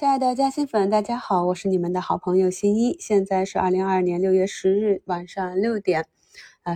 亲爱的嘉兴粉，大家好，我是你们的好朋友新一。现在是二零二二年六月十日晚上六点。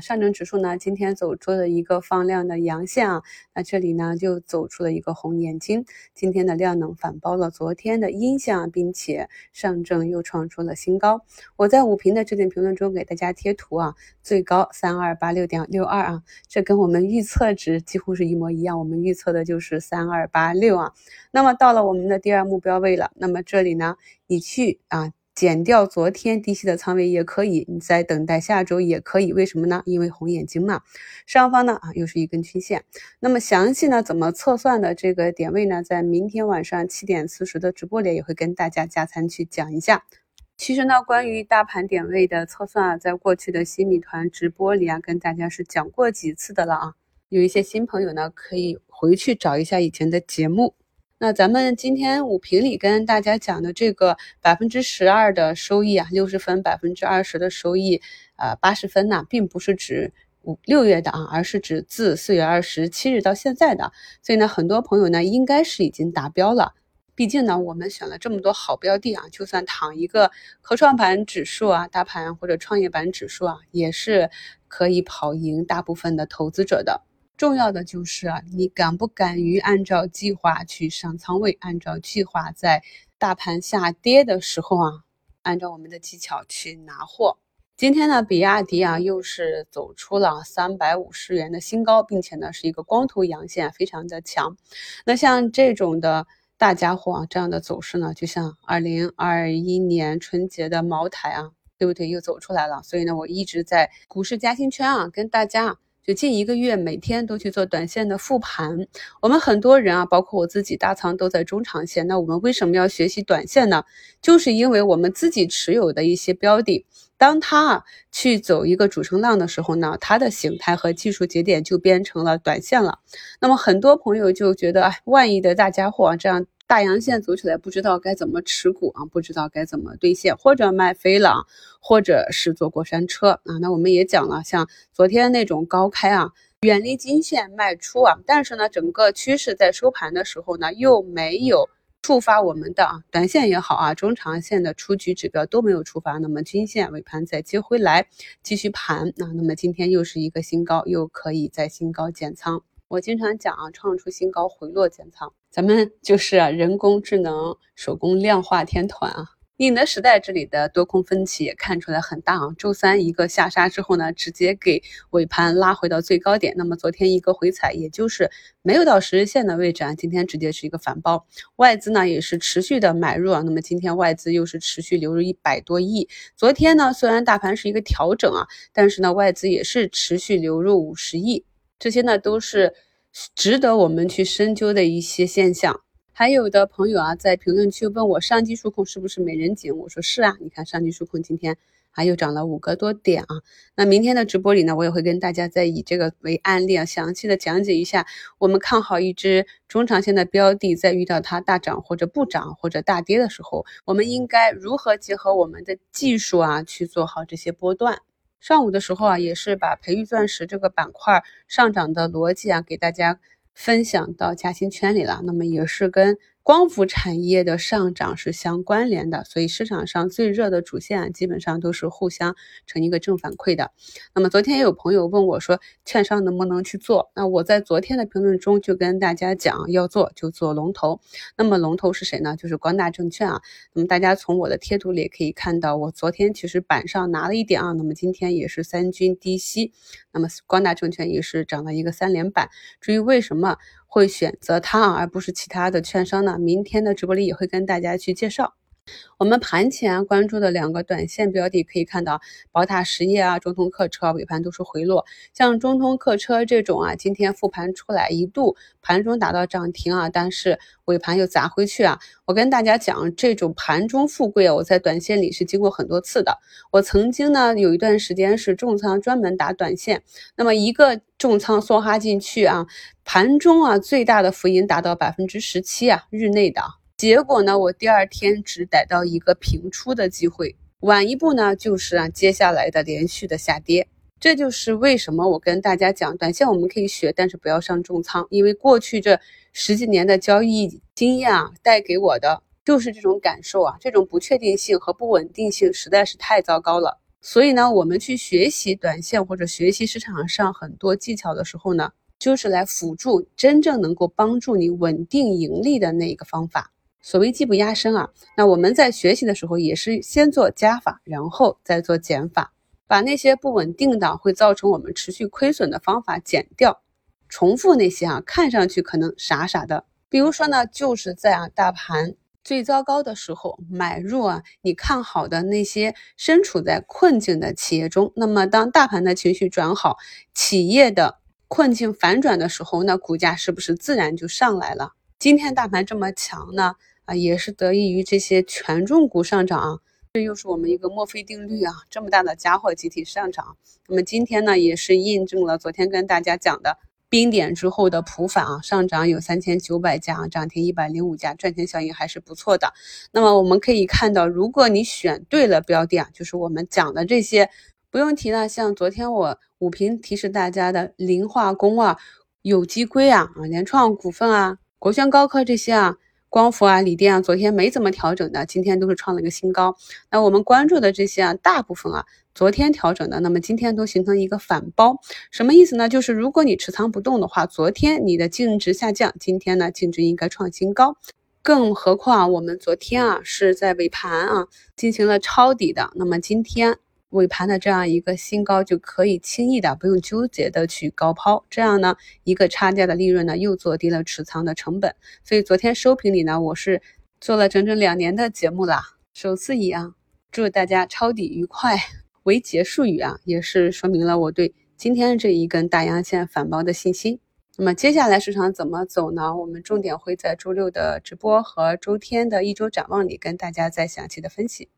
上证指数呢，今天走出了一个放量的阳线啊，那这里呢就走出了一个红眼睛，今天的量能反包了昨天的阴线，并且上证又创出了新高。我在五评的置顶评论中给大家贴图啊，最高三二八六点六二啊，这跟我们预测值几乎是一模一样，我们预测的就是三二八六啊。那么到了我们的第二目标位了，那么这里呢，你去啊。减掉昨天低吸的仓位也可以，你在等待下周也可以，为什么呢？因为红眼睛嘛，上方呢啊又是一根曲线。那么详细呢怎么测算的这个点位呢，在明天晚上七点四十的直播里也会跟大家加餐去讲一下。其实呢，关于大盘点位的测算啊，在过去的新米团直播里啊，跟大家是讲过几次的了啊。有一些新朋友呢，可以回去找一下以前的节目。那咱们今天五评里跟大家讲的这个百分之十二的收益啊，六十分百分之二十的收益，呃，八十分呢，并不是指五六月的啊，而是指自四月二十七日到现在的。所以呢，很多朋友呢，应该是已经达标了。毕竟呢，我们选了这么多好标的啊，就算躺一个科创板指数啊，大盘或者创业板指数啊，也是可以跑赢大部分的投资者的。重要的就是啊，你敢不敢于按照计划去上仓位？按照计划在大盘下跌的时候啊，按照我们的技巧去拿货。今天呢，比亚迪啊又是走出了三百五十元的新高，并且呢是一个光头阳线，非常的强。那像这种的大家伙啊，这样的走势呢，就像二零二一年春节的茅台啊，对不对？又走出来了。所以呢，我一直在股市嘉兴圈啊，跟大家。就近一个月，每天都去做短线的复盘。我们很多人啊，包括我自己，大仓都在中长线。那我们为什么要学习短线呢？就是因为我们自己持有的一些标的，当它啊去走一个主升浪的时候呢，它的形态和技术节点就变成了短线了。那么很多朋友就觉得，哎，万亿的大家伙这样。大阳线走起来，不知道该怎么持股啊，不知道该怎么兑现，或者卖飞了，或者是坐过山车啊。那我们也讲了，像昨天那种高开啊，远离金线卖出啊，但是呢，整个趋势在收盘的时候呢，又没有触发我们的啊短线也好啊，中长线的出局指标都没有触发，那么均线尾盘再接回来继续盘啊，那么今天又是一个新高，又可以在新高减仓。我经常讲啊，创出新高回落减仓，咱们就是人工智能手工量化天团啊。宁德时代这里的多空分歧也看出来很大啊。周三一个下杀之后呢，直接给尾盘拉回到最高点。那么昨天一个回踩，也就是没有到十日线的位置啊，今天直接是一个反包。外资呢也是持续的买入啊，那么今天外资又是持续流入一百多亿。昨天呢虽然大盘是一个调整啊，但是呢外资也是持续流入五十亿。这些呢都是值得我们去深究的一些现象。还有的朋友啊，在评论区问我上机数控是不是美人颈？我说是啊，你看上机数控今天还又涨了五个多点啊。那明天的直播里呢，我也会跟大家再以这个为案例啊，详细的讲解一下我们看好一只中长线的标的，在遇到它大涨或者不涨或者大跌的时候，我们应该如何结合我们的技术啊，去做好这些波段。上午的时候啊，也是把培育钻石这个板块上涨的逻辑啊，给大家分享到嘉兴圈里了。那么也是跟。光伏产业的上涨是相关联的，所以市场上最热的主线，基本上都是互相成一个正反馈的。那么昨天也有朋友问我说，券商能不能去做？那我在昨天的评论中就跟大家讲，要做就做龙头。那么龙头是谁呢？就是光大证券啊。那么大家从我的贴图里也可以看到，我昨天其实板上拿了一点啊，那么今天也是三军低吸，那么光大证券也是涨了一个三连板。至于为什么？会选择它而不是其他的券商呢？明天的直播里也会跟大家去介绍。我们盘前关注的两个短线标的，可以看到宝塔实业啊、中通客车尾盘都是回落。像中通客车这种啊，今天复盘出来一度盘中达到涨停啊，但是尾盘又砸回去啊。我跟大家讲，这种盘中富贵啊，我在短线里是经过很多次的。我曾经呢有一段时间是重仓专门打短线，那么一个重仓梭哈进去啊，盘中啊最大的浮盈达到百分之十七啊，日内的。结果呢，我第二天只逮到一个平出的机会，晚一步呢，就是啊接下来的连续的下跌。这就是为什么我跟大家讲，短线我们可以学，但是不要上重仓，因为过去这十几年的交易经验啊，带给我的就是这种感受啊，这种不确定性和不稳定性实在是太糟糕了。所以呢，我们去学习短线或者学习市场上很多技巧的时候呢，就是来辅助真正能够帮助你稳定盈利的那一个方法。所谓技不压身啊，那我们在学习的时候也是先做加法，然后再做减法，把那些不稳定的会造成我们持续亏损的方法减掉，重复那些啊看上去可能傻傻的。比如说呢，就是在啊大盘最糟糕的时候买入啊你看好的那些身处在困境的企业中，那么当大盘的情绪转好，企业的困境反转的时候，那股价是不是自然就上来了？今天大盘这么强呢？啊，也是得益于这些权重股上涨啊，这又是我们一个墨菲定律啊，这么大的家伙集体上涨，那么今天呢也是印证了昨天跟大家讲的。冰点之后的普反啊，上涨有三千九百家啊，涨停一百零五家，赚钱效应还是不错的。那么我们可以看到，如果你选对了标的啊，就是我们讲的这些，不用提了。像昨天我五评提示大家的磷化工啊、有机硅啊、啊联创股份啊、国轩高科这些啊。光伏啊，锂电啊，昨天没怎么调整的，今天都是创了一个新高。那我们关注的这些啊，大部分啊，昨天调整的，那么今天都形成一个反包，什么意思呢？就是如果你持仓不动的话，昨天你的净值下降，今天呢净值应该创新高。更何况我们昨天啊是在尾盘啊进行了抄底的，那么今天。尾盘的这样一个新高就可以轻易的不用纠结的去高抛，这样呢一个差价的利润呢又做低了持仓的成本，所以昨天收评里呢我是做了整整两年的节目啦，首次以啊祝大家抄底愉快为结束语啊，也是说明了我对今天这一根大阳线反包的信心。那么接下来市场怎么走呢？我们重点会在周六的直播和周天的一周展望里跟大家再详细的分析。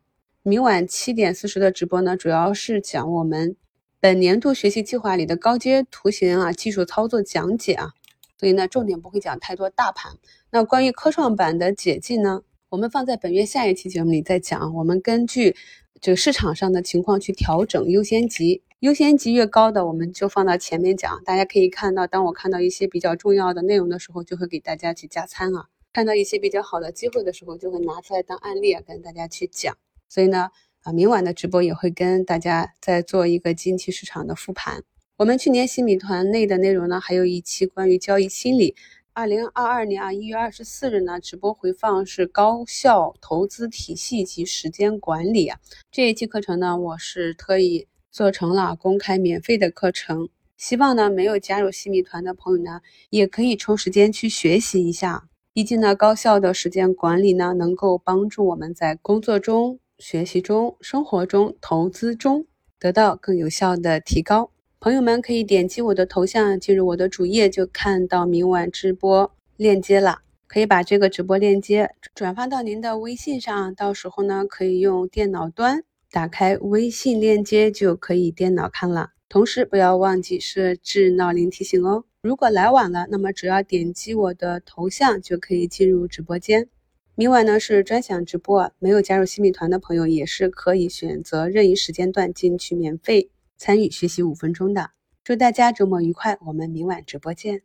明晚七点四十的直播呢，主要是讲我们本年度学习计划里的高阶图形啊技术操作讲解啊，所以呢重点不会讲太多大盘。那关于科创板的解禁呢，我们放在本月下一期节目里再讲。我们根据这个市场上的情况去调整优先级，优先级越高的我们就放到前面讲。大家可以看到，当我看到一些比较重要的内容的时候，就会给大家去加餐啊；看到一些比较好的机会的时候，就会拿出来当案例啊跟大家去讲。所以呢，啊，明晚的直播也会跟大家再做一个近期市场的复盘。我们去年新米团内的内容呢，还有一期关于交易心理。二零二二年啊一月二十四日呢，直播回放是高效投资体系及时间管理啊。这一期课程呢，我是特意做成了公开免费的课程，希望呢没有加入新米团的朋友呢，也可以抽时间去学习一下。毕竟呢，高效的时间管理呢，能够帮助我们在工作中。学习中、生活中、投资中得到更有效的提高。朋友们可以点击我的头像进入我的主页，就看到明晚直播链接了。可以把这个直播链接转发到您的微信上，到时候呢可以用电脑端打开微信链接，就可以电脑看了。同时不要忘记设置闹铃提醒哦。如果来晚了，那么只要点击我的头像就可以进入直播间。明晚呢是专享直播，没有加入新米团的朋友也是可以选择任意时间段进去免费参与学习五分钟的。祝大家周末愉快，我们明晚直播见。